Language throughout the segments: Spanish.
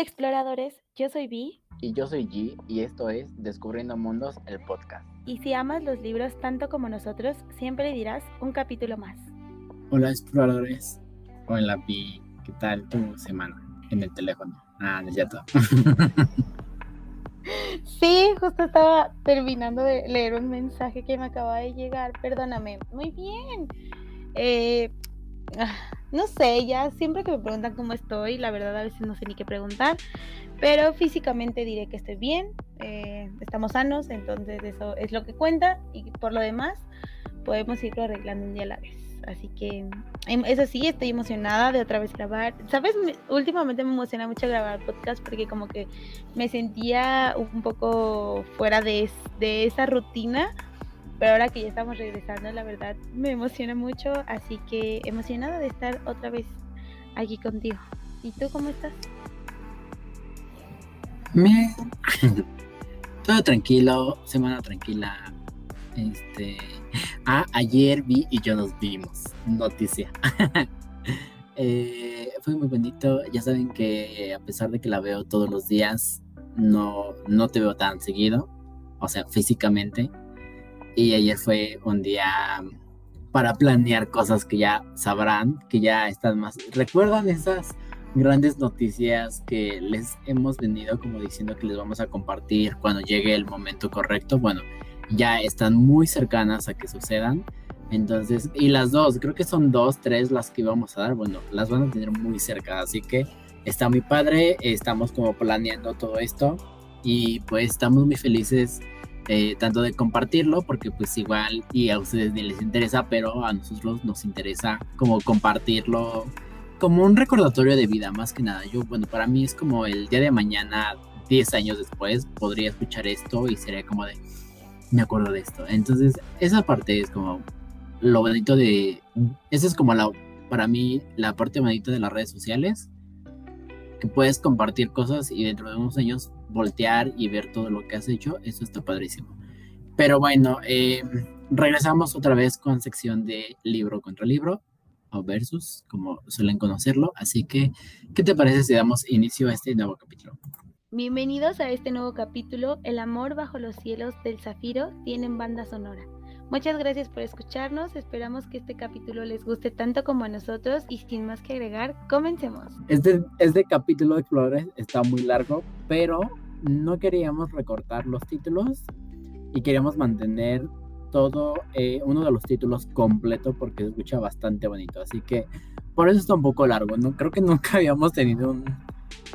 Hola exploradores, yo soy Vi. Y yo soy G y esto es Descubriendo Mundos, el podcast. Y si amas los libros tanto como nosotros, siempre dirás un capítulo más. Hola exploradores. Hola Vi, ¿qué tal tu semana en el teléfono? Ah, ya todo. sí, justo estaba terminando de leer un mensaje que me acaba de llegar. Perdóname. Muy bien. Eh, no sé, ya siempre que me preguntan cómo estoy, la verdad a veces no sé ni qué preguntar, pero físicamente diré que estoy bien, eh, estamos sanos, entonces eso es lo que cuenta y por lo demás podemos irlo arreglando un día a la vez. Así que em, eso sí, estoy emocionada de otra vez grabar. Sabes, últimamente me emociona mucho grabar podcast porque como que me sentía un poco fuera de, de esa rutina pero ahora que ya estamos regresando, la verdad me emociona mucho, así que emocionada de estar otra vez aquí contigo. ¿Y tú cómo estás? Bien. Todo tranquilo, semana tranquila. Este, ah, ayer vi y yo nos vimos. Noticia. Eh, fue muy bonito. Ya saben que a pesar de que la veo todos los días, no, no te veo tan seguido. O sea, físicamente y ayer fue un día para planear cosas que ya sabrán, que ya están más. ¿Recuerdan esas grandes noticias que les hemos venido como diciendo que les vamos a compartir cuando llegue el momento correcto? Bueno, ya están muy cercanas a que sucedan. Entonces, y las dos, creo que son dos, tres las que vamos a dar. Bueno, las van a tener muy cerca, así que está muy padre. Estamos como planeando todo esto y pues estamos muy felices eh, tanto de compartirlo, porque pues igual y a ustedes ni les interesa, pero a nosotros nos interesa como compartirlo como un recordatorio de vida, más que nada. Yo, bueno, para mí es como el día de mañana, 10 años después, podría escuchar esto y sería como de, me acuerdo de esto. Entonces, esa parte es como lo bonito de, esa es como la, para mí, la parte bonita de las redes sociales, que puedes compartir cosas y dentro de unos años voltear y ver todo lo que has hecho, eso está padrísimo. Pero bueno, eh, regresamos otra vez con sección de libro contra libro o versus, como suelen conocerlo. Así que, ¿qué te parece si damos inicio a este nuevo capítulo? Bienvenidos a este nuevo capítulo, El amor bajo los cielos del zafiro tiene banda sonora. Muchas gracias por escucharnos, esperamos que este capítulo les guste tanto como a nosotros y sin más que agregar, comencemos. Este, este capítulo de Flores está muy largo, pero no queríamos recortar los títulos y queríamos mantener todo eh, uno de los títulos completo porque se escucha bastante bonito, así que por eso está un poco largo, ¿no? Creo que nunca habíamos tenido un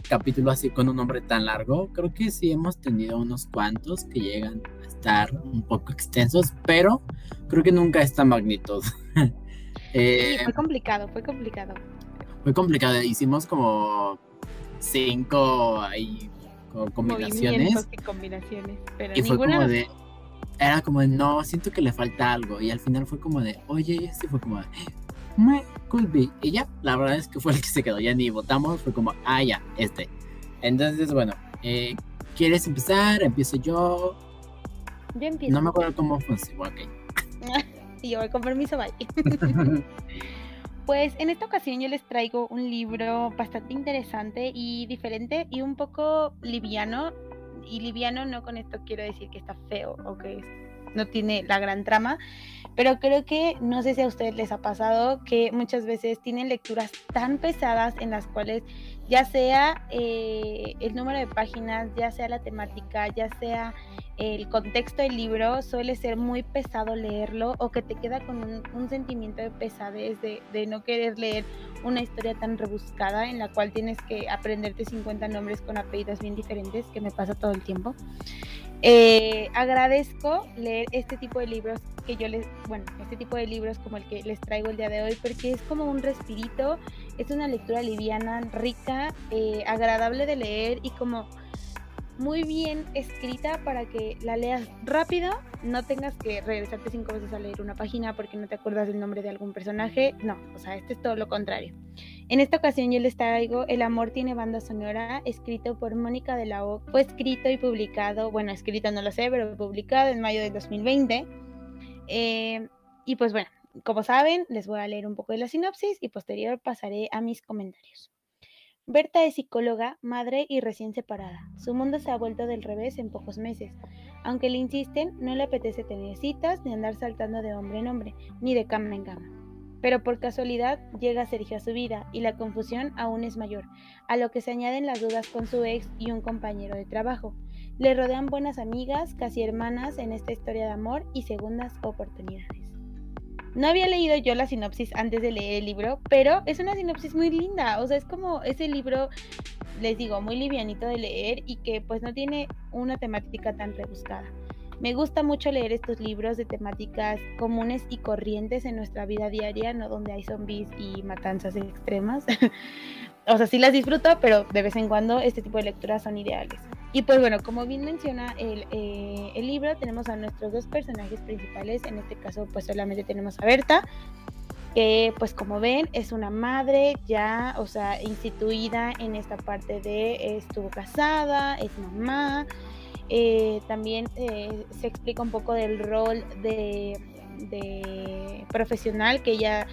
capítulo así con un nombre tan largo, creo que sí hemos tenido unos cuantos que llegan un poco extensos, pero creo que nunca esta magnitud. eh, fue complicado, fue complicado. Fue complicado, hicimos como cinco ahí, combinaciones. Y combinaciones, pero y fue como de, era como de, no, siento que le falta algo, y al final fue como de, oye, y así fue como de, me could be. Y ya, la verdad es que fue el que se quedó, ya ni votamos, fue como, ah, ya, este. Entonces, bueno, eh, ¿quieres empezar? Empiezo yo. No me acuerdo cómo fue. Ok. y yo voy con permiso, bye. pues en esta ocasión yo les traigo un libro bastante interesante y diferente y un poco liviano. Y liviano no con esto quiero decir que está feo o que no tiene la gran trama, pero creo que no sé si a ustedes les ha pasado que muchas veces tienen lecturas tan pesadas en las cuales ya sea eh, el número de páginas, ya sea la temática, ya sea el contexto del libro, suele ser muy pesado leerlo o que te queda con un, sentimiento de pesadez, de, de, no querer leer una historia tan rebuscada en la cual tienes que aprenderte 50 nombres con apellidos bien diferentes, que me pasa todo el tiempo. Eh, agradezco leer este tipo de libros que yo les, bueno, este tipo de libros como el que les traigo el día de hoy, porque es como un respirito, es una lectura liviana, rica, eh, agradable de leer y como muy bien escrita para que la leas rápido, no tengas que regresarte cinco veces a leer una página porque no te acuerdas del nombre de algún personaje, no, o sea, este es todo lo contrario. En esta ocasión yo les traigo El amor tiene banda sonora, escrito por Mónica de la O. Fue escrito y publicado, bueno, escrito no lo sé, pero publicado en mayo del 2020. Eh, y pues bueno, como saben, les voy a leer un poco de la sinopsis y posterior pasaré a mis comentarios. Berta es psicóloga, madre y recién separada. Su mundo se ha vuelto del revés en pocos meses. Aunque le insisten, no le apetece tener citas ni andar saltando de hombre en hombre, ni de cama en cama. Pero por casualidad llega Sergio a su vida y la confusión aún es mayor, a lo que se añaden las dudas con su ex y un compañero de trabajo. Le rodean buenas amigas, casi hermanas en esta historia de amor y segundas oportunidades. No había leído yo la sinopsis antes de leer el libro, pero es una sinopsis muy linda. O sea, es como ese libro, les digo, muy livianito de leer y que pues no tiene una temática tan rebuscada. Me gusta mucho leer estos libros de temáticas comunes y corrientes en nuestra vida diaria, no donde hay zombies y matanzas extremas. o sea, sí las disfruto, pero de vez en cuando este tipo de lecturas son ideales. Y pues bueno, como bien menciona el, eh, el, libro, tenemos a nuestros dos personajes principales. En este caso, pues solamente tenemos a Berta, que pues como ven es una madre ya, o sea, instituida en esta parte de estuvo casada, es mamá. Eh, también eh, se explica un poco del rol de, profesional que ella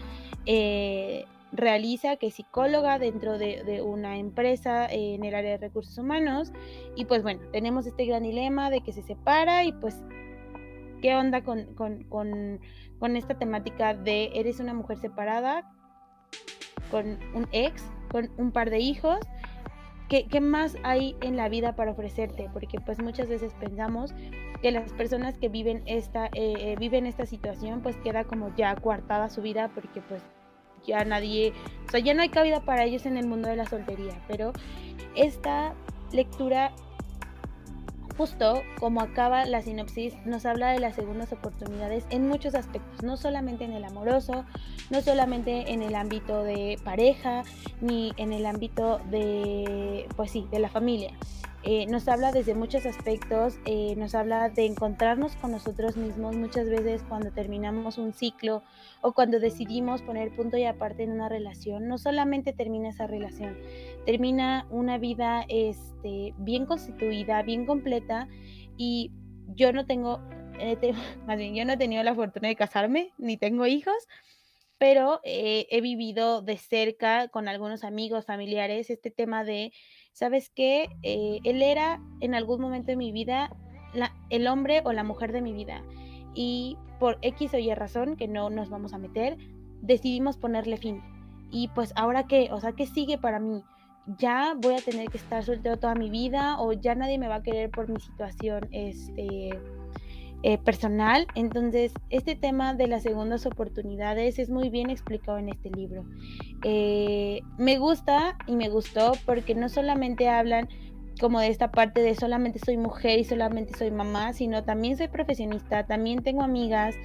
realiza, que es psicóloga dentro de, una empresa en el área de recursos humanos. Y pues bueno, tenemos este gran dilema de que se separa y pues, ¿qué onda con, con, esta temática de eres una mujer separada con un ex, con un par de hijos? ¿Qué, ¿Qué, más hay en la vida para ofrecerte? Porque pues muchas veces pensamos que las personas que viven esta, eh, eh, viven esta situación pues queda como ya coartada su vida porque pues ya nadie, o sea, ya no hay cabida para ellos en el mundo de la soltería, pero esta lectura justo como acaba la sinopsis, nos habla de las segundas oportunidades en muchos aspectos, no solamente en el amoroso, no solamente en el ámbito de pareja, ni en el ámbito de, pues sí, de la familia. Eh, nos habla desde muchos aspectos, eh, nos habla de encontrarnos con nosotros mismos muchas veces cuando terminamos un ciclo o cuando decidimos poner punto y aparte en una relación, no solamente termina esa relación, termina una vida este, bien constituida, bien completa y yo no tengo, eh, más bien yo no he tenido la fortuna de casarme ni tengo hijos, pero he vivido de cerca con algunos amigos, familiares, este tema de ¿sabes qué? Eh, él era en algún momento de mi vida el hombre o la mujer de mi vida. Y por X o Y razón, que no nos vamos a meter, decidimos ponerle fin. Y pues ahora qué, o sea, ¿qué sigue para mí? Ya voy a tener que estar soltero toda mi vida o ya nadie me va a querer por mi situación este, eh, personal. Entonces, este tema de las segundas oportunidades es muy bien explicado en este libro. Eh, me gusta y me gustó porque no solamente hablan como de esta parte de solamente soy mujer y solamente soy mamá, sino también soy profesionista, también tengo amigas,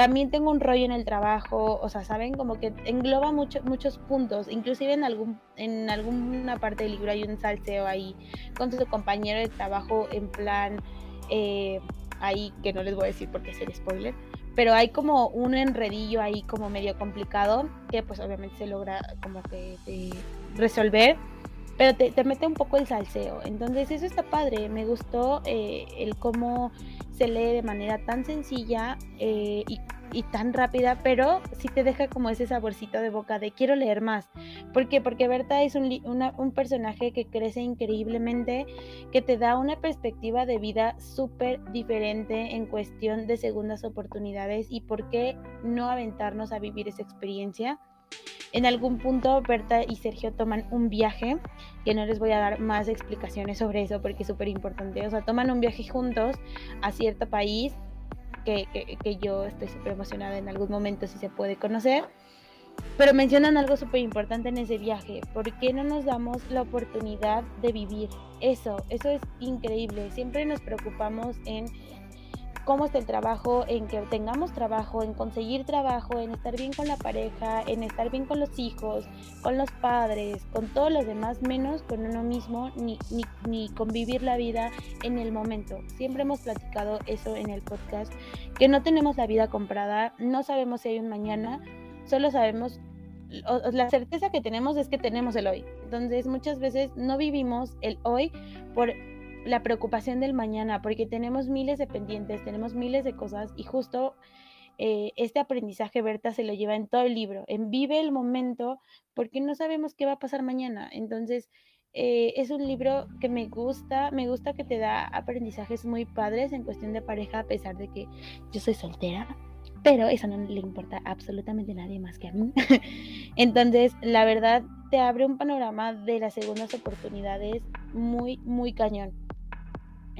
también tengo un rollo en el trabajo, o sea, saben como que engloba mucho, muchos puntos, inclusive en algún en alguna parte del libro hay un salseo ahí con su compañero de trabajo en plan eh, ahí que no les voy a decir porque es el spoiler, pero hay como un enredillo ahí como medio complicado que pues obviamente se logra como que resolver, pero te, mete un poco el salseo. Entonces eso está padre, me gustó eh, el cómo se lee de manera tan sencilla eh, y y tan rápida, pero sí te deja como ese saborcito de boca de quiero leer más. ¿Por qué? Porque Berta es un, un personaje que crece increíblemente, que te da una perspectiva de vida súper diferente en cuestión de segundas oportunidades y por qué no aventarnos a vivir esa experiencia. En algún punto Berta y Sergio toman un viaje, que no les voy a dar más explicaciones sobre eso porque es súper importante. O sea, toman un viaje juntos a cierto país que, yo estoy súper emocionada en algún momento si se puede conocer. Pero mencionan algo súper importante en ese viaje. ¿Por qué no nos damos la oportunidad de vivir? Eso, eso es increíble. Siempre nos preocupamos en cómo está el trabajo, en que tengamos trabajo, en conseguir trabajo, en estar bien con la pareja, en estar bien con los hijos, con los padres, con todos los demás, menos con uno mismo, ni, ni, ni convivir la vida en el momento. Siempre hemos platicado eso en el podcast, que no tenemos la vida comprada, no sabemos si hay un mañana, solo sabemos la certeza que tenemos es que tenemos el hoy. Entonces muchas veces no vivimos el hoy por la preocupación del mañana, porque tenemos miles de pendientes, tenemos miles de cosas y justo eh, este aprendizaje Berta se lo lleva en todo el libro, en vive el momento porque no sabemos qué va a pasar mañana. Entonces, eh, es un libro que me gusta, me gusta que te da aprendizajes muy padres en cuestión de pareja, a pesar de que yo soy soltera, pero eso no le importa absolutamente a nadie más que a mí. Entonces, la verdad, te abre un panorama de las segundas oportunidades muy, muy cañón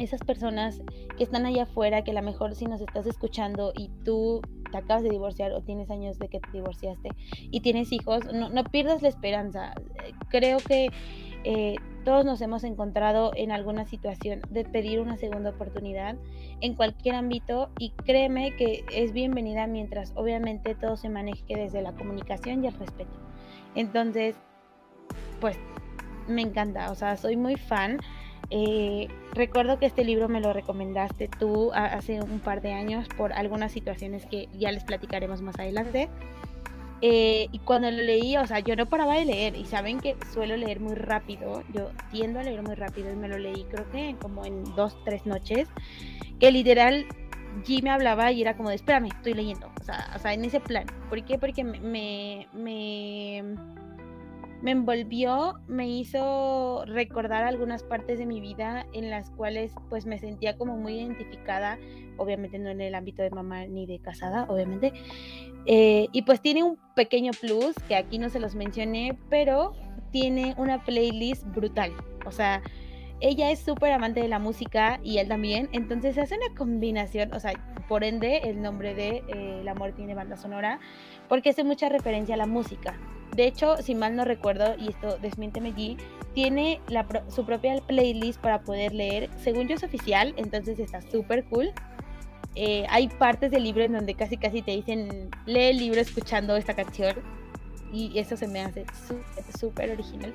esas personas que están allá afuera, que a lo mejor si nos estás escuchando y tú te acabas de divorciar o tienes años de que te divorciaste y tienes hijos, no, pierdas la esperanza. Creo que eh, todos nos hemos encontrado en alguna situación de pedir una segunda oportunidad en cualquier ámbito y créeme que es bienvenida mientras obviamente todo se maneje desde la comunicación y el respeto. Entonces, pues me encanta, o sea, soy muy fan. Eh, recuerdo que este libro me lo recomendaste tú hace un par de años por algunas situaciones que ya les platicaremos más adelante. Eh, y cuando lo leí, o sea, yo no paraba de leer y saben que suelo leer muy rápido, yo tiendo a leer muy rápido y me lo leí creo que como en dos, tres noches, que literal G me hablaba y era como de, espérame, estoy leyendo, o sea, o sea en ese plan. ¿Por qué? Porque me, me me envolvió, me hizo recordar algunas partes de mi vida en las cuales pues me sentía como muy identificada, obviamente no en el ámbito de mamá ni de casada, obviamente. Eh, y pues tiene un pequeño plus que aquí no se los mencioné, pero tiene una playlist brutal. O sea, ella es súper amante de la música y él también, entonces hace una combinación, o sea, por ende el nombre de eh, El amor tiene banda sonora, porque hace mucha referencia a la música. De hecho, si mal no recuerdo, y esto desmiénteme allí, tiene su propia playlist para poder leer. Según yo es oficial, entonces está súper cool. Eh, hay partes del libro en donde casi casi te dicen, lee el libro escuchando esta canción. Y eso se me hace súper original.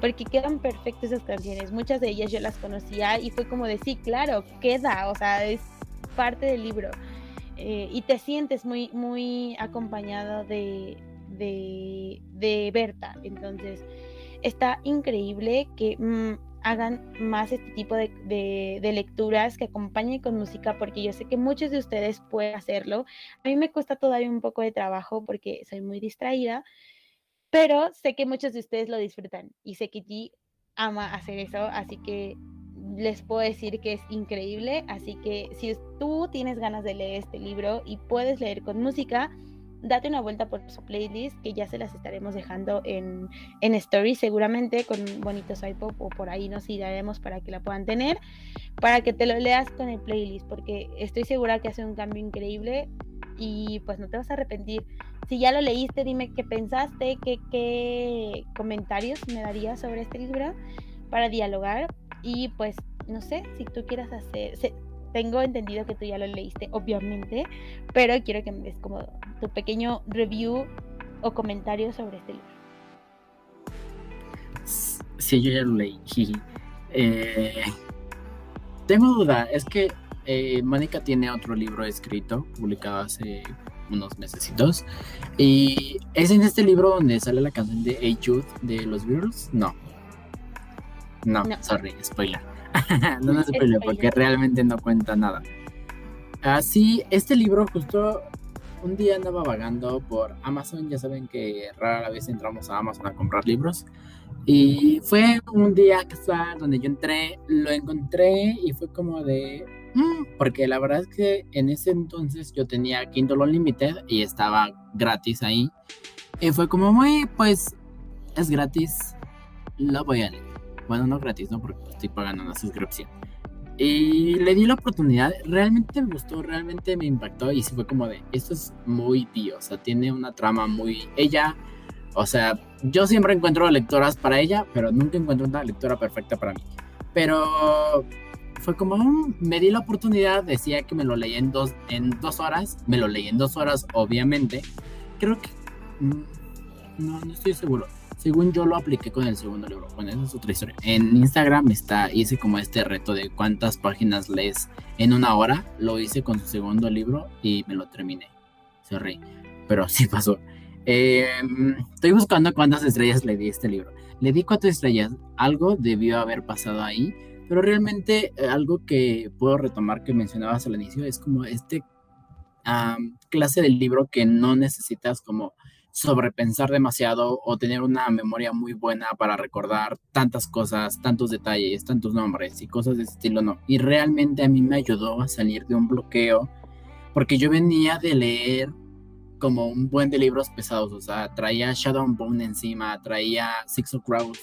Porque quedan perfectas esas canciones. Muchas de ellas yo las conocía y fue como de, sí, claro, queda. O sea, es parte del libro. Eh, y te sientes muy, muy acompañado de, de, Berta. Entonces, está increíble que mm, hagan más este tipo de, de, lecturas que acompañen con música, porque yo sé que muchos de ustedes pueden hacerlo. A mí me cuesta todavía un poco de trabajo porque soy muy distraída, pero sé que muchos de ustedes lo disfrutan y sé que ti ama hacer eso, así que les puedo decir que es increíble. Así que si tú tienes ganas de leer este libro y puedes leer con música, date una vuelta por su playlist, que ya se las estaremos dejando en, en Story seguramente con bonitos iPop o por ahí nos iremos para que la puedan tener, para que te lo leas con el playlist, porque estoy segura que hace un cambio increíble y pues no te vas a arrepentir. Si ya lo leíste, dime qué pensaste, qué, qué comentarios me darías sobre este libro para dialogar y pues no sé si tú quieras hacer, tengo entendido que tú ya lo leíste, obviamente, pero quiero que me des como tu pequeño review o comentario sobre este libro. Sí, yo ya lo leí. Eh, tengo duda, es que eh, Mónica tiene otro libro escrito, publicado hace unos mesecitos, y es en este libro donde sale la canción de Hey Jude de los Beatles. No. No, no. sorry, spoiler. no nos spoiler porque realmente no cuenta nada. Así, este libro justo un día andaba vagando por Amazon, ya saben que rara vez entramos a Amazon a comprar libros. Y fue un día casual donde yo entré, lo encontré y fue como de... Mm", porque la verdad es que en ese entonces yo tenía Kindle Unlimited y estaba gratis ahí. Y fue como muy, pues, es gratis, lo voy a leer. Bueno, no gratis, ¿no? Porque estoy pagando una suscripción. Y le di la oportunidad, realmente me gustó, realmente me impactó y sí fue como de, esto es muy tío, o sea, tiene una trama muy... Ella, o sea, yo siempre encuentro lectoras para ella, pero nunca encuentro una lectora perfecta para mí. Pero fue como, mm, me di la oportunidad, decía que me lo leí en dos, en dos horas, me lo leí en dos horas, obviamente. Creo que... Mm, no, no estoy seguro según yo lo apliqué con el segundo libro. Bueno, esa es otra historia. En Instagram está, hice como este reto de cuántas páginas lees en una hora. Lo hice con su segundo libro y me lo terminé. Sorry, pero sí pasó. Em, estoy buscando cuántas estrellas le di a este libro. Le di cuatro estrellas. Algo debió haber pasado ahí. Pero realmente eh, algo que puedo retomar que mencionabas al inicio es como este clase del libro que no necesitas como sobrepensar demasiado o tener una memoria muy buena para recordar tantas cosas, tantos detalles, tantos nombres y cosas de ese estilo, no. Y realmente a mí me ayudó a salir de un bloqueo porque yo venía de leer como un buen de libros pesados, o sea, traía Shadow Bone encima, traía Six of Crows,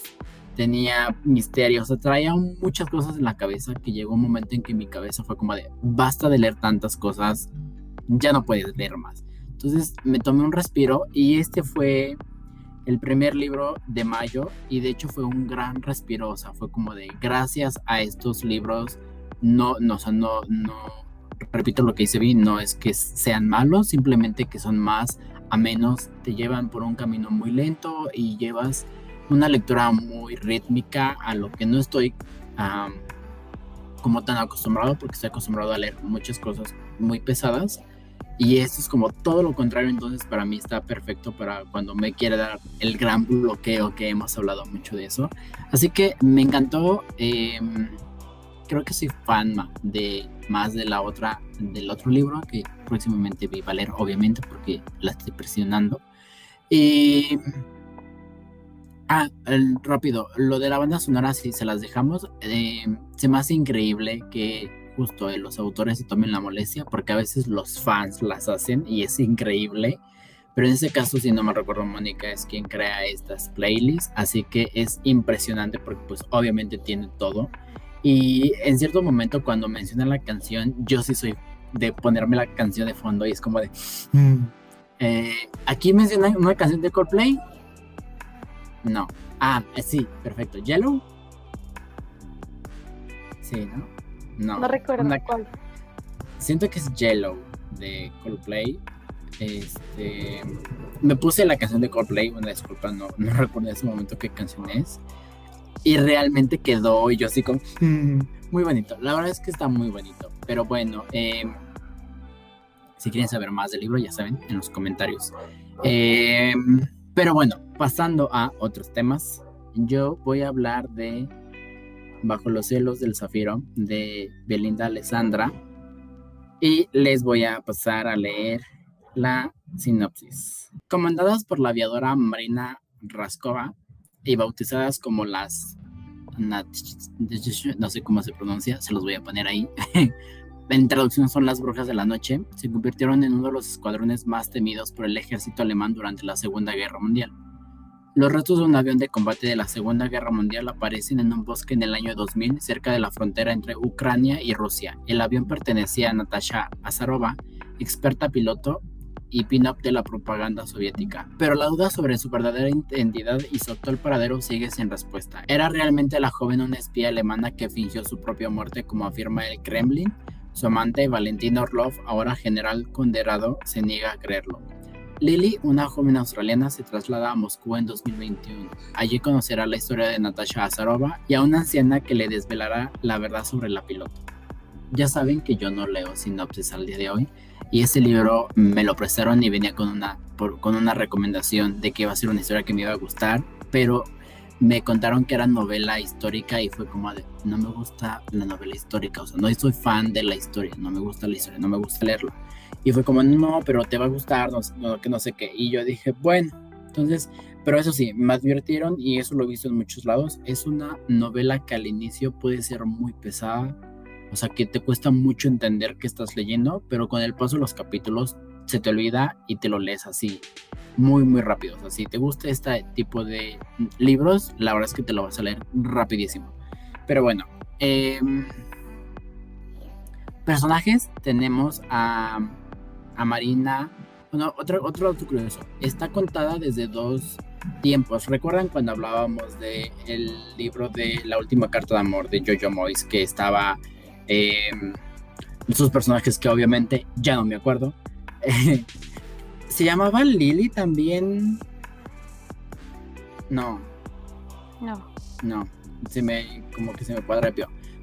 tenía misterios, o sea, traía muchas cosas en la cabeza que llegó un momento en que mi cabeza fue como de, basta de leer tantas cosas, ya no puedes leer más. Entonces me tomé un respiro y este fue el primer libro de mayo y de hecho fue un gran respiro, o sea, fue como de gracias a estos libros, no, no, o no, no, repito lo que dice Vi, no es que sean malos, simplemente que son más a menos, te llevan por un camino muy lento y llevas una lectura muy rítmica a lo que no estoy como tan acostumbrado porque estoy acostumbrado a leer muchas cosas muy pesadas y esto es como todo lo contrario, entonces para mí está perfecto para cuando me quiere dar el gran bloqueo que hemos hablado mucho de eso. Así que me encantó, em, creo que soy fan de más de la otra, del otro libro que próximamente vi a leer, obviamente, porque la estoy presionando. Y... Ah, rápido, lo de la banda sonora, si se las dejamos, em, se me hace increíble que justo eh, los autores se tomen la molestia, porque a veces los fans las hacen y es increíble. Pero en ese caso, si no me recuerdo, Mónica es quien crea estas playlists, así que es impresionante porque pues obviamente tiene todo. Y en cierto momento cuando menciona la canción, yo sí soy de ponerme la canción de fondo y es como de... Mm, eh, aquí menciona una canción de Coldplay. No. Ah, sí, perfecto. Yellow. Sí, ¿no? No. recuerdo cuál. Siento que es Yellow de Coldplay. Este. Me puse la canción de Coldplay, una disculpa, no, no recuerdo en ese momento qué canción es. Y realmente quedó, y yo así como. Mm, muy bonito. La verdad es que está muy bonito. Pero bueno, em, si quieren saber más del libro, ya saben, en los comentarios. Em, pero bueno, pasando a otros temas, yo voy a hablar de Bajo los celos del zafiro de Belinda Alessandra y les voy a pasar a leer la sinopsis. Comandadas por la aviadora Marina Raskova y bautizadas como las no sé cómo se pronuncia, se los voy a poner ahí. en traducción son las brujas de la noche, se convirtieron en uno de los escuadrones más temidos por el ejército alemán durante la Segunda Guerra Mundial. Los restos de un avión de combate de la Segunda Guerra Mundial aparecen en un bosque en el año 2000 cerca de la frontera entre Ucrania y Rusia. El avión pertenecía a Natasha Azarova, experta piloto y pin-up de la propaganda soviética. Pero la duda sobre su verdadera identidad y su actual paradero sigue sin respuesta. ¿Era realmente la joven una espía alemana que fingió su propia muerte como afirma el Kremlin? Su amante, Valentín Orlov, ahora general condenado, se niega a creerlo. Lily, una joven australiana, se traslada a Moscú en 2021. Allí conocerá la historia de Natasha Azarova y a una anciana que le desvelará la verdad sobre la piloto. Ya saben que yo no leo sinopsis al día de hoy y ese libro me lo prestaron y venía con una, con una recomendación de que iba a ser una historia que me iba a gustar, pero me contaron que era novela histórica y fue como no me gusta la novela histórica, o sea, no soy fan de la historia, no me gusta la historia, no me gusta leerlo. Y fue como, no, pero te va a gustar, no, que no sé qué. Y yo dije, bueno, entonces, pero eso sí, me advirtieron y eso lo he visto en muchos lados, es una novela que al inicio puede ser muy pesada, o sea, que te cuesta mucho entender qué estás leyendo, pero con el paso de los capítulos se te olvida y te lo lees así, muy, muy rápido. O sea, si te gusta este tipo de libros, la verdad es que te lo vas a leer rapidísimo. Pero bueno, em, personajes tenemos a a Marina. Bueno, otro, otro dato curioso. Está contada desde dos tiempos. ¿Recuerdan cuando hablábamos de el libro de La última carta de amor de Jojo Moyes que estaba eh, sus personajes que obviamente ya no me acuerdo? ¿Se llamaba Lily también? No. No. No. Se me, como que se me cuadra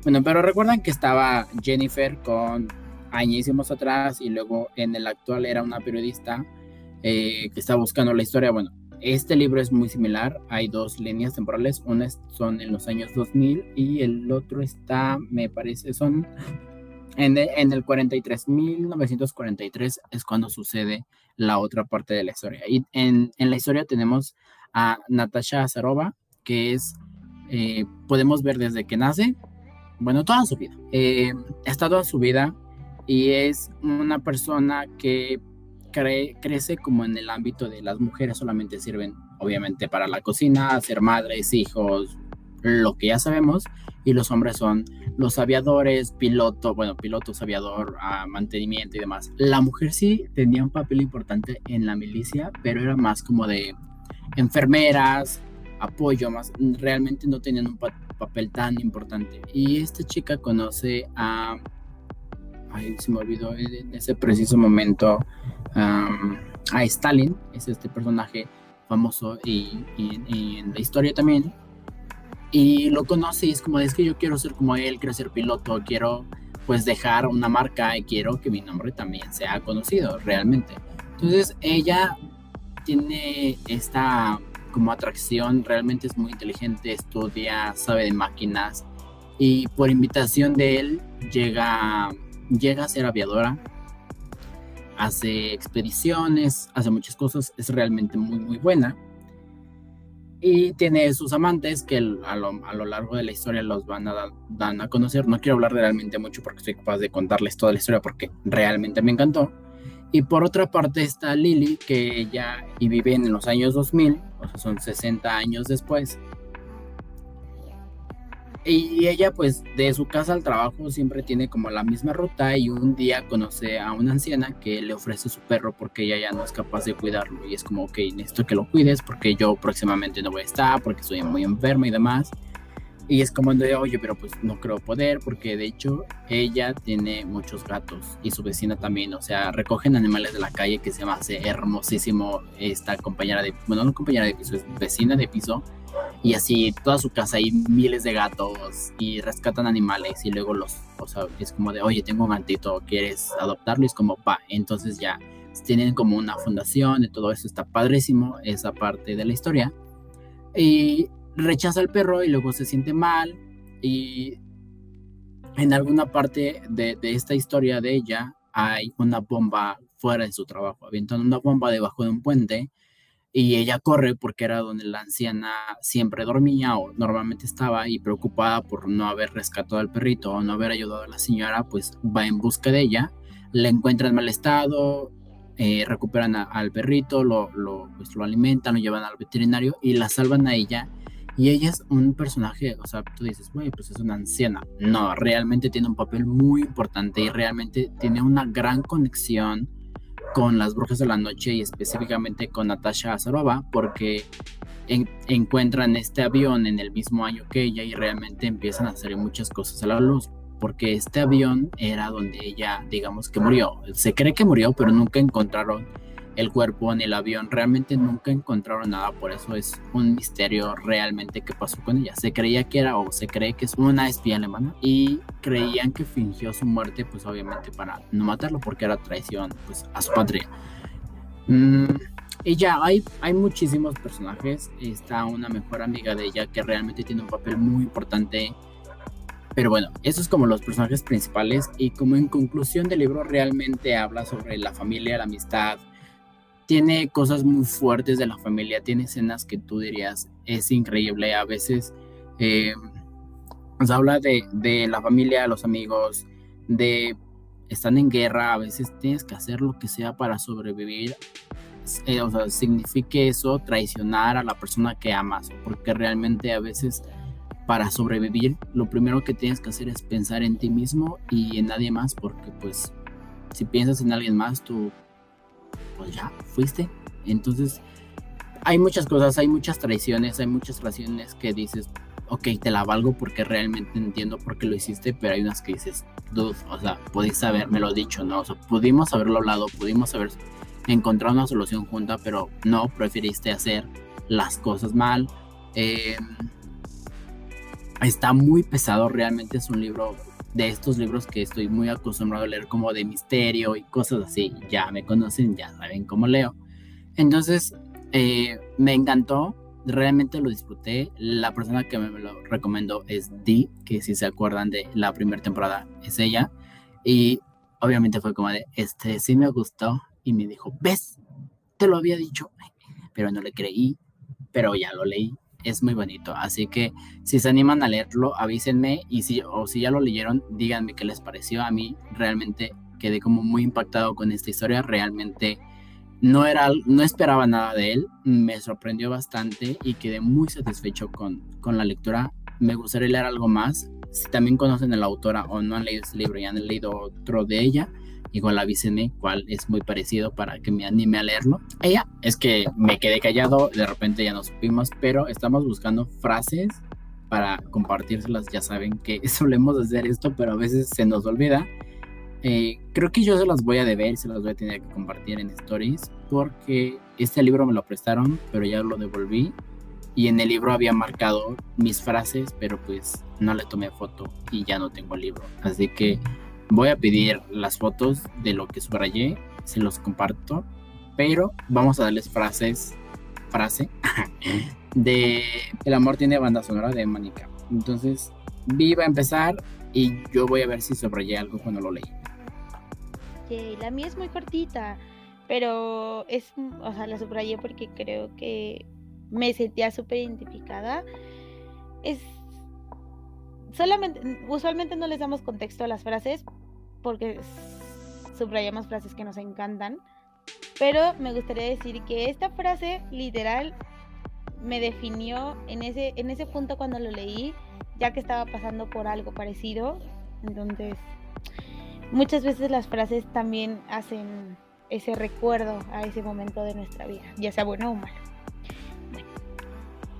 Bueno, pero recuerdan que estaba Jennifer con añísimos atrás y luego en el actual era una periodista eh, que está buscando la historia. Bueno, este libro es muy similar, hay dos líneas temporales, una son en los años 2000 y el otro está, me parece, son En, en el 43, 1943 es cuando sucede la otra parte de la historia. Y en, en la historia tenemos a Natasha Azarova, que es, eh, podemos ver desde que nace, bueno, toda su vida. Eh, está toda su vida y es una persona que crece como en el ámbito de las mujeres solamente sirven obviamente para la cocina, ser madres, hijos, lo que ya sabemos, y los hombres son los aviadores, piloto, bueno, pilotos, aviador, ah, mantenimiento y demás. La mujer sí tenía un papel importante en la milicia, pero era más como de enfermeras, apoyo, más realmente no tenían un papel tan importante. Y esta chica conoce a, se me olvidó en ese preciso momento, a Stalin, es este personaje famoso y, en la historia también. Y lo conoce y es como, es que yo quiero ser como él, quiero ser piloto, quiero pues dejar una marca y quiero que mi nombre también sea conocido realmente. Entonces ella tiene esta como atracción, realmente es muy inteligente, estudia, sabe de máquinas y por invitación de él llega, llega a ser aviadora, hace expediciones, hace muchas cosas, es realmente muy muy buena y tiene sus amantes que a lo, a lo, largo de la historia los van a dan a conocer. No quiero hablar realmente mucho porque soy capaz de contarles toda la historia porque realmente me encantó. Y por otra parte está Lily, que ella y vive en los años 2000, o sea, son 60 años después. Y ella pues de su casa al trabajo siempre tiene como la misma ruta y un día conoce a una anciana que le ofrece su perro porque ella ya no es capaz de cuidarlo y es como, ok, necesito que lo cuides porque yo próximamente no voy a estar, porque estoy muy enferma y demás. Y es como de, oye, pero pues no creo poder, porque de hecho ella tiene muchos gatos y su vecina también, o sea, recogen animales de la calle que se me hace hermosísimo esta compañera de, bueno, no compañera de piso, es vecina de piso. Y así toda su casa hay miles de gatos y rescatan animales y luego los, o sea, es como de, oye, tengo un gatito, ¿quieres adoptarlo? Y es como, pa, entonces ya tienen como una fundación y todo eso está padrísimo, esa parte de la historia. Y rechaza al perro y luego se siente mal y en alguna parte de, esta historia de ella hay una bomba fuera de su trabajo, avientan una bomba debajo de un puente y ella corre porque era donde la anciana siempre dormía o normalmente estaba y preocupada por no haber rescatado al perrito o no haber ayudado a la señora, pues va en busca de ella, la encuentra en mal estado, eh, recuperan al perrito, lo, lo, pues, lo alimentan, lo llevan al veterinario y la salvan a ella y ella es un personaje, o sea, tú dices, güey, pues es una anciana. No, realmente tiene un papel muy importante y realmente tiene una gran conexión con las brujas de la noche y específicamente con Natasha Azarova porque encuentran este avión en el mismo año que ella y realmente empiezan a hacer muchas cosas a la luz porque este avión era donde ella digamos que murió. Se cree que murió pero nunca encontraron el cuerpo en el avión. Realmente nunca encontraron nada, por eso es un misterio realmente qué pasó con ella. Se creía que era o se cree que es una espía alemana y creían que fingió su muerte, pues obviamente para no matarlo porque era traición pues, a su patria. Mm, ya, hay, hay muchísimos personajes. Está una mejor amiga de ella que realmente tiene un papel muy importante. Pero bueno, esos es como los personajes principales y como en conclusión del libro realmente habla sobre la familia, la amistad, tiene cosas muy fuertes de la familia, tiene escenas que tú dirías es increíble. A veces eh, nos habla de, la familia, los amigos, de están en guerra, a veces tienes que hacer lo que sea para sobrevivir. Eh, o sea, signifique eso traicionar a la persona que amas, porque realmente a veces para sobrevivir lo primero que tienes que hacer es pensar en ti mismo y en nadie más, porque pues si piensas en alguien más, tú pues ya, fuiste. Entonces, hay muchas cosas, hay muchas traiciones, hay muchas relaciones que dices, ok, te la valgo porque realmente entiendo por qué lo hiciste, pero hay unas que dices, dude, o sea, podéis lo dicho, ¿no? O sea, pudimos haberlo hablado, pudimos haber encontrado una solución junta, pero no, preferiste hacer las cosas mal. Em, está muy pesado, realmente es un libro de estos libros que estoy muy acostumbrado a leer como de misterio y cosas así. Ya me conocen, ya saben cómo leo. Entonces, eh, me encantó, realmente lo disfruté. La persona que me lo recomendó es Dee, que si se acuerdan de la primera temporada es ella. Y obviamente fue como de, este, sí me gustó. Y me dijo, ¿ves? Te lo había dicho. Pero no le creí, pero ya lo leí. Es muy bonito. Así que si se animan a leerlo, avísenme. Y si, o si ya lo leyeron, díganme qué les pareció. A mí realmente quedé como muy impactado con esta historia. Realmente no, era, no esperaba nada de él. Me sorprendió bastante y quedé muy satisfecho con, con la lectura. Me gustaría leer algo más si también conocen a la autora o no han leído este libro y han leído otro de ella, igual avísenme cuál es muy parecido para que me anime a leerlo. Ella es que me quedé callado, de repente ya no supimos, pero estamos buscando frases para compartírselas. Ya saben que solemos hacer esto, pero a veces se nos olvida. Eh, creo que yo se las voy a deber, se las voy a tener que compartir en stories, porque este libro me lo prestaron, pero ya lo devolví y en el libro había marcado mis frases, pero pues no le tomé foto y ya no tengo el libro. Así que voy a pedir las fotos de lo que subrayé, se los comparto, pero vamos a darles frases, frase de El amor tiene banda sonora de Manica. Entonces, viva a empezar y yo voy a ver si subrayé algo cuando lo leí. la mía es muy cortita, pero es, o sea, la subrayé porque creo que me sentía súper identificada. Es solamente, usualmente no les damos contexto a las frases porque subrayamos frases que nos encantan, pero me gustaría decir que esta frase literal me definió en ese, en ese punto cuando lo leí, ya que estaba pasando por algo parecido. Entonces, muchas veces las frases también hacen ese recuerdo a ese momento de nuestra vida, ya sea bueno o malo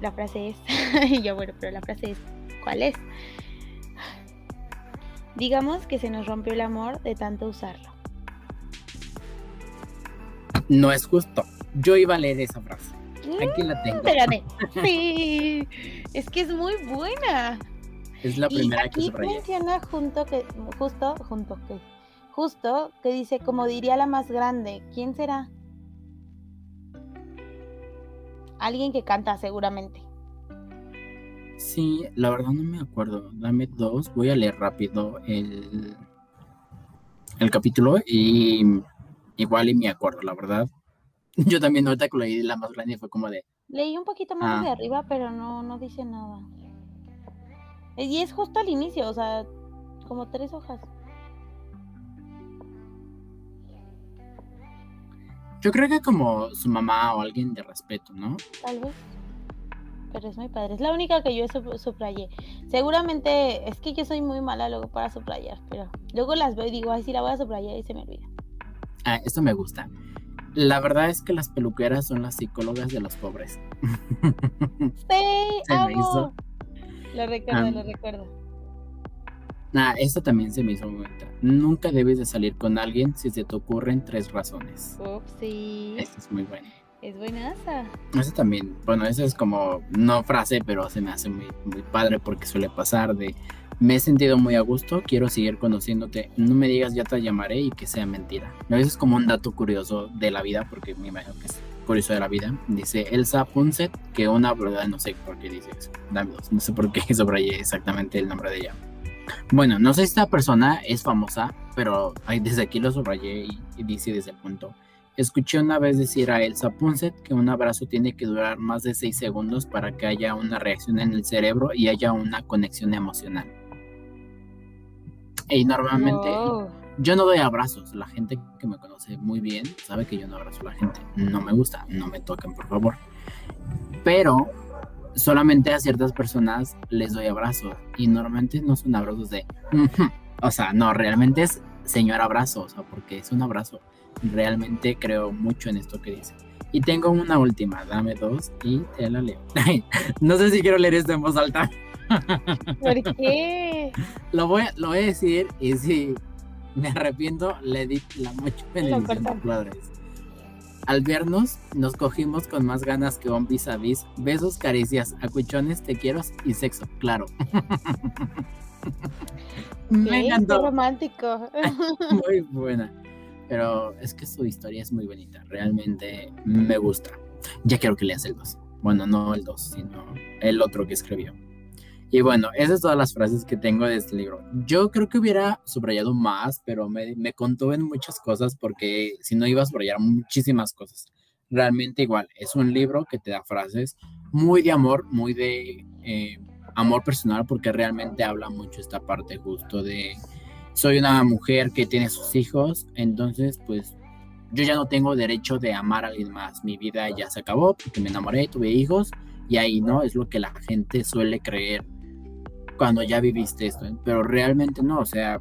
la frase es, y yo bueno, pero la frase es, ¿cuál es? Digamos que se nos rompió el amor de tanto usarlo. No es justo. Yo iba a leer esa frase. Aquí la tengo. Espérame. Sí, es que es muy buena. Es la primera y aquí menciona junto que, justo, junto que, justo que dice, como diría la más grande, ¿quién será? Alguien que canta seguramente. Sí, la verdad no me acuerdo. Dame dos. Voy a leer rápido el, el capítulo y igual y me acuerdo, la verdad. Yo también ahorita que leí la más grande fue como de... Leí un poquito más de ah. arriba, pero no, no dice nada. Y es justo al inicio, o sea, como tres hojas. Yo creo que como su mamá o alguien de respeto, ¿no? Tal vez. Pero es muy padre. Es la única que yo subrayé. Seguramente es que yo soy muy mala luego para subrayar, pero luego las veo y digo, ay, sí la voy a subrayar y se me olvida. Ah, esto me gusta. La verdad es que las peluqueras son las psicólogas de los pobres. Sí, amo. Lo recuerdo, ah. lo recuerdo. Ah, esto también se me hizo muy Nunca debes de salir con alguien si se te ocurren tres razones. sí. Esto es muy bueno. Es buenaza. Eso también, bueno, eso es como, no frase, pero se me hace muy, muy padre porque suele pasar de, me he sentido muy a gusto, quiero seguir conociéndote, no me digas ya te llamaré y que sea mentira. A veces es como un dato curioso de la vida, porque me imagino que es curioso de la vida. Dice Elsa Punset, que una verdad no sé por qué dice eso. Dame dos, no sé por qué subrayé exactamente el nombre de ella. Bueno, no sé si esta persona es famosa, pero desde aquí lo subrayé y, dice desde el punto. Escuché una vez decir a Elsa Punset que un abrazo tiene que durar más de 6 segundos para que haya una reacción en el cerebro y haya una conexión emocional. Y normalmente yo no doy abrazos. La gente que me conoce muy bien sabe que yo no abrazo a la gente. No me gusta, no me toquen por favor. Pero solamente a ciertas personas les doy abrazos y normalmente no son abrazos de, o sea, no, realmente es señor abrazo, o sea, porque es un abrazo. Realmente creo mucho en esto que dice. Y tengo una última, dame dos y te la leo. no sé si quiero leer esto en voz alta. ¿Por qué? Lo voy, a, lo voy a decir y si me arrepiento, le di la mucho bendición al vernos, nos cogimos con más ganas que un vis a vis. Besos, caricias, acuchones, te quiero y sexo, claro. Me encantó. romántico. muy buena. Pero es que su historia es muy bonita. Realmente me gusta. Ya quiero que leas el 2. Bueno, no el 2, sino el otro que escribió. Y bueno, esas son todas las frases que tengo de este libro. Yo creo que hubiera subrayado más, pero me, me contó en muchas cosas porque si no iba a subrayar muchísimas cosas. Realmente igual, es un libro que te da frases muy de amor, muy de eh, amor personal, porque realmente habla mucho esta parte justo de soy una mujer que tiene sus hijos, entonces pues yo ya no tengo derecho de amar a alguien más. Mi vida ya se acabó porque me enamoré, tuve hijos y ahí no es lo que la gente suele creer cuando ya viviste esto, ¿eh? pero realmente no, o sea,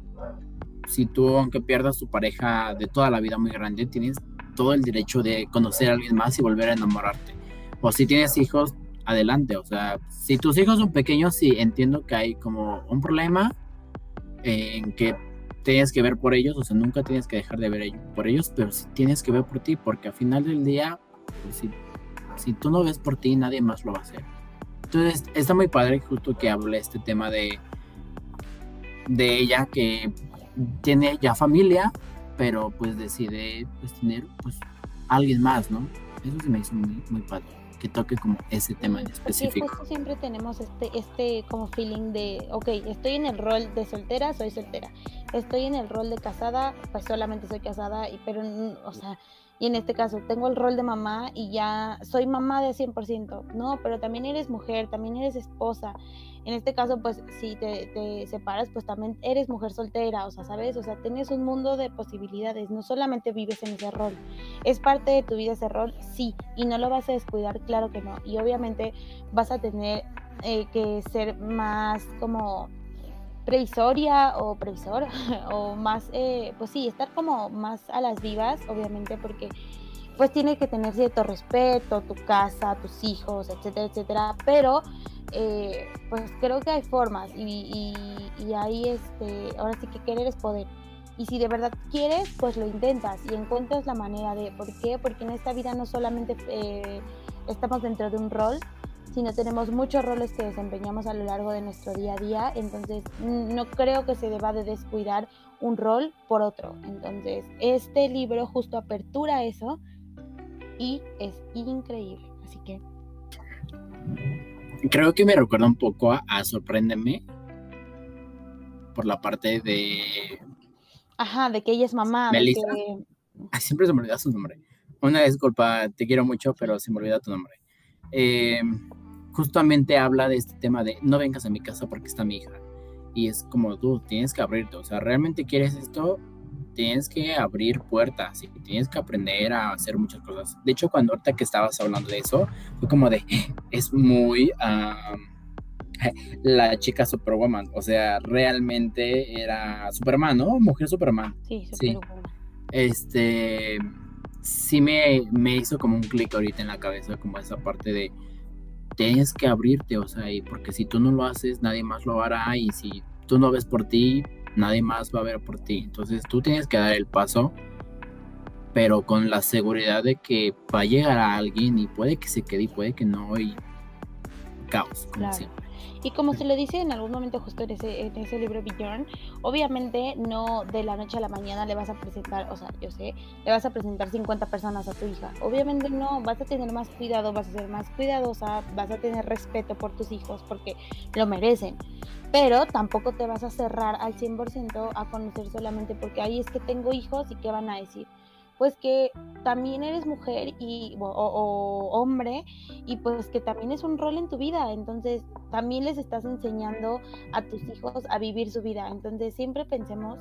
si tú aunque pierdas tu pareja de toda la vida muy grande, tienes todo el derecho de conocer a alguien más y volver a enamorarte. O si tienes hijos, adelante, o sea, si tus hijos son pequeños, sí, entiendo que hay como un problema en que tienes que ver por ellos, o sea, nunca tienes que dejar de ver por ellos, pero sí tienes que ver por ti, porque al final del día, pues, si, tú no ves por ti, nadie más lo va a hacer. Entonces está muy padre justo que hable este tema de, de ella que tiene ya familia, pero pues decide pues tener pues alguien más, ¿no? Eso sí me hizo muy, muy padre que toque como ese tema en específico. Justo siempre tenemos este, este como feeling de, ok, estoy en el rol de soltera, soy soltera. Estoy en el rol de casada, pues solamente soy casada, y, pero, o sea, y en este caso tengo el rol de mamá y ya soy mamá de 100%, no, pero también eres mujer, también eres esposa. En este caso, pues si te, separas, pues también eres mujer soltera, o sea, ¿sabes? O sea, tienes un mundo de posibilidades, no solamente vives en ese rol. ¿Es parte de tu vida ese rol? Sí, y no lo vas a descuidar, claro que no. Y obviamente vas a tener eh, que ser más como previsoria o previsor o más, eh, pues sí, estar como más a las vivas, obviamente, porque pues tiene que tener cierto respeto, tu casa, tus hijos, etcétera, etcétera, pero eh, pues creo que hay formas y, y, ahí este, ahora sí que querer es poder. Y si de verdad quieres, pues lo intentas y encuentras la manera de, ¿por qué? Porque en esta vida no solamente eh, estamos dentro de un rol, sino tenemos muchos roles que desempeñamos a lo largo de nuestro día a día, entonces no creo que se deba de descuidar un rol por otro. Entonces, este libro justo apertura eso y es increíble, así que... Creo que me recuerda un poco a, Sorpréndeme por la parte de... Ajá, de que ella es mamá. Melissa. siempre se me olvida su nombre. Una disculpa, te quiero mucho, pero se me olvida tu nombre. Eh, justamente habla de este tema de no vengas a mi casa porque está mi hija. Y es como tú, tienes que abrirte. O sea, realmente quieres esto, tienes que abrir puertas y tienes que aprender a hacer muchas cosas. De hecho, cuando ahorita que estabas hablando de eso, fue como de, es muy la chica Superwoman. O sea, realmente era Superman, ¿no? Mujer Superman. Sí, Superwoman. Este, sí me, me hizo como un clic ahorita en la cabeza, como esa parte de tienes que abrirte, o sea, y porque si tú no lo haces, nadie más lo hará y si tú no ves por ti, nadie más va a ver por ti. Entonces tú tienes que dar el paso, pero con la seguridad de que va a llegar a alguien y puede que se quede y puede que no y caos, como siempre. Y como se le dice en algún momento justo en ese, en ese libro Bjorn, obviamente no de la noche a la mañana le vas a presentar, o sea, yo sé, le vas a presentar 50 personas a tu hija. Obviamente no, vas a tener más cuidado, vas a ser más cuidadosa, vas a tener respeto por tus hijos porque lo merecen. Pero tampoco te vas a cerrar al 100% a conocer solamente porque ahí es que tengo hijos y qué van a decir pues que también eres mujer y, o, hombre y pues que también es un rol en tu vida, entonces también les estás enseñando a tus hijos a vivir su vida, entonces siempre pensemos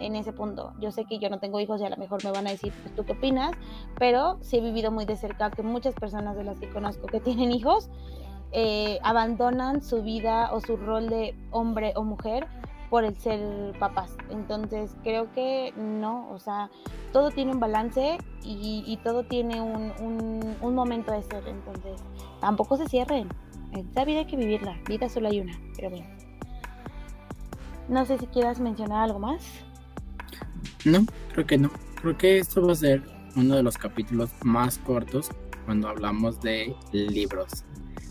en ese punto. Yo sé que yo no tengo hijos y a lo mejor me van a decir, pues, ¿tú qué opinas? Pero sí he vivido muy de cerca que muchas personas de las que conozco que tienen hijos eh, abandonan su vida o su rol de hombre o mujer por el ser papás. Entonces creo que no, o sea, todo tiene un balance y, todo tiene un, un, momento de ser. Entonces tampoco se cierren. Esta vida hay que vivirla, vida solo hay una, pero bien. No sé si quieras mencionar algo más. No, creo que no. Creo que esto va a ser uno de los capítulos más cortos cuando hablamos de libros.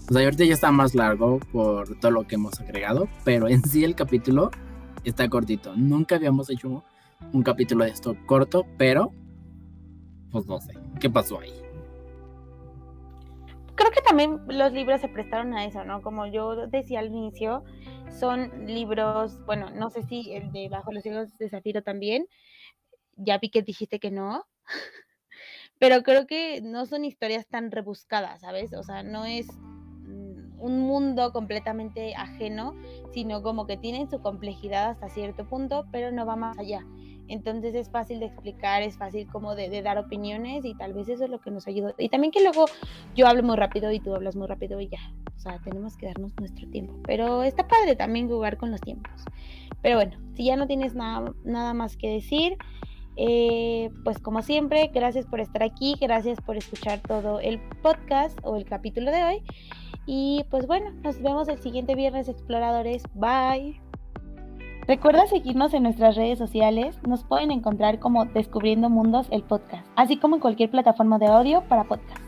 O sea, ahorita ya está más largo por todo lo que hemos agregado, pero en sí el capítulo está cortito. Nunca habíamos hecho un capítulo de esto corto, pero pues no sé, ¿qué pasó ahí? creo que también los libros se prestaron a eso, ¿no? Como yo decía al inicio, son libros, bueno, no sé si el de Bajo los Ciegos de Zafiro también, ya vi que dijiste que no, pero creo que no son historias tan rebuscadas, ¿sabes? O sea, no es un mundo completamente ajeno, sino como que tienen su complejidad hasta cierto punto, pero no va más allá. Entonces es fácil de explicar, es fácil como de, dar opiniones y tal vez eso es lo que nos ayuda. Y también que luego yo hablo muy rápido y tú hablas muy rápido y ya. O sea, tenemos que darnos nuestro tiempo. Pero está padre también jugar con los tiempos. Pero bueno, si ya no tienes nada, nada más que decir, eh, pues como siempre, gracias por estar aquí, gracias por escuchar todo el podcast o el capítulo de hoy. Y pues bueno, nos vemos el siguiente viernes, exploradores. Bye. Recuerda seguirnos en nuestras redes sociales, nos pueden encontrar como Descubriendo Mundos el podcast, así como en cualquier plataforma de audio para podcast.